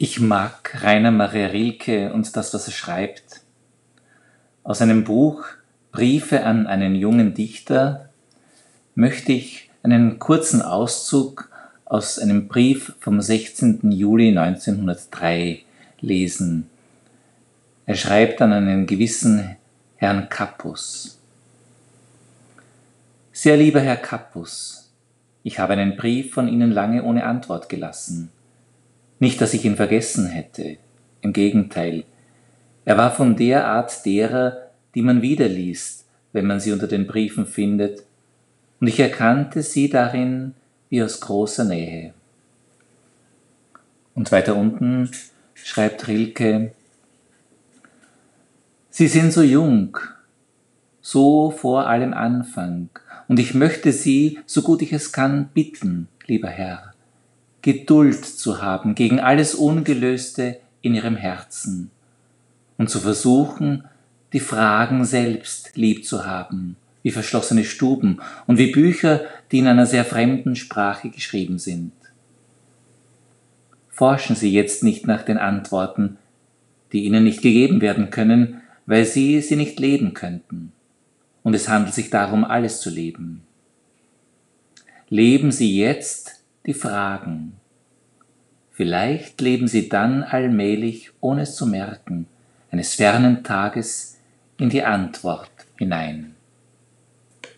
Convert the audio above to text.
Ich mag Rainer Maria Rilke und das, was er schreibt. Aus einem Buch Briefe an einen jungen Dichter möchte ich einen kurzen Auszug aus einem Brief vom 16. Juli 1903 lesen. Er schreibt an einen gewissen Herrn Kappus. Sehr lieber Herr Kappus, ich habe einen Brief von Ihnen lange ohne Antwort gelassen. Nicht, dass ich ihn vergessen hätte, im Gegenteil. Er war von der Art derer, die man wiederliest, wenn man sie unter den Briefen findet, und ich erkannte sie darin wie aus großer Nähe. Und weiter unten schreibt Rilke, Sie sind so jung, so vor allem Anfang, und ich möchte Sie, so gut ich es kann, bitten, lieber Herr, Geduld zu haben gegen alles Ungelöste in ihrem Herzen und zu versuchen, die Fragen selbst lieb zu haben, wie verschlossene Stuben und wie Bücher, die in einer sehr fremden Sprache geschrieben sind. Forschen Sie jetzt nicht nach den Antworten, die Ihnen nicht gegeben werden können, weil Sie sie nicht leben könnten. Und es handelt sich darum, alles zu leben. Leben Sie jetzt die Fragen. Vielleicht leben sie dann allmählich, ohne es zu merken, eines fernen Tages in die Antwort hinein.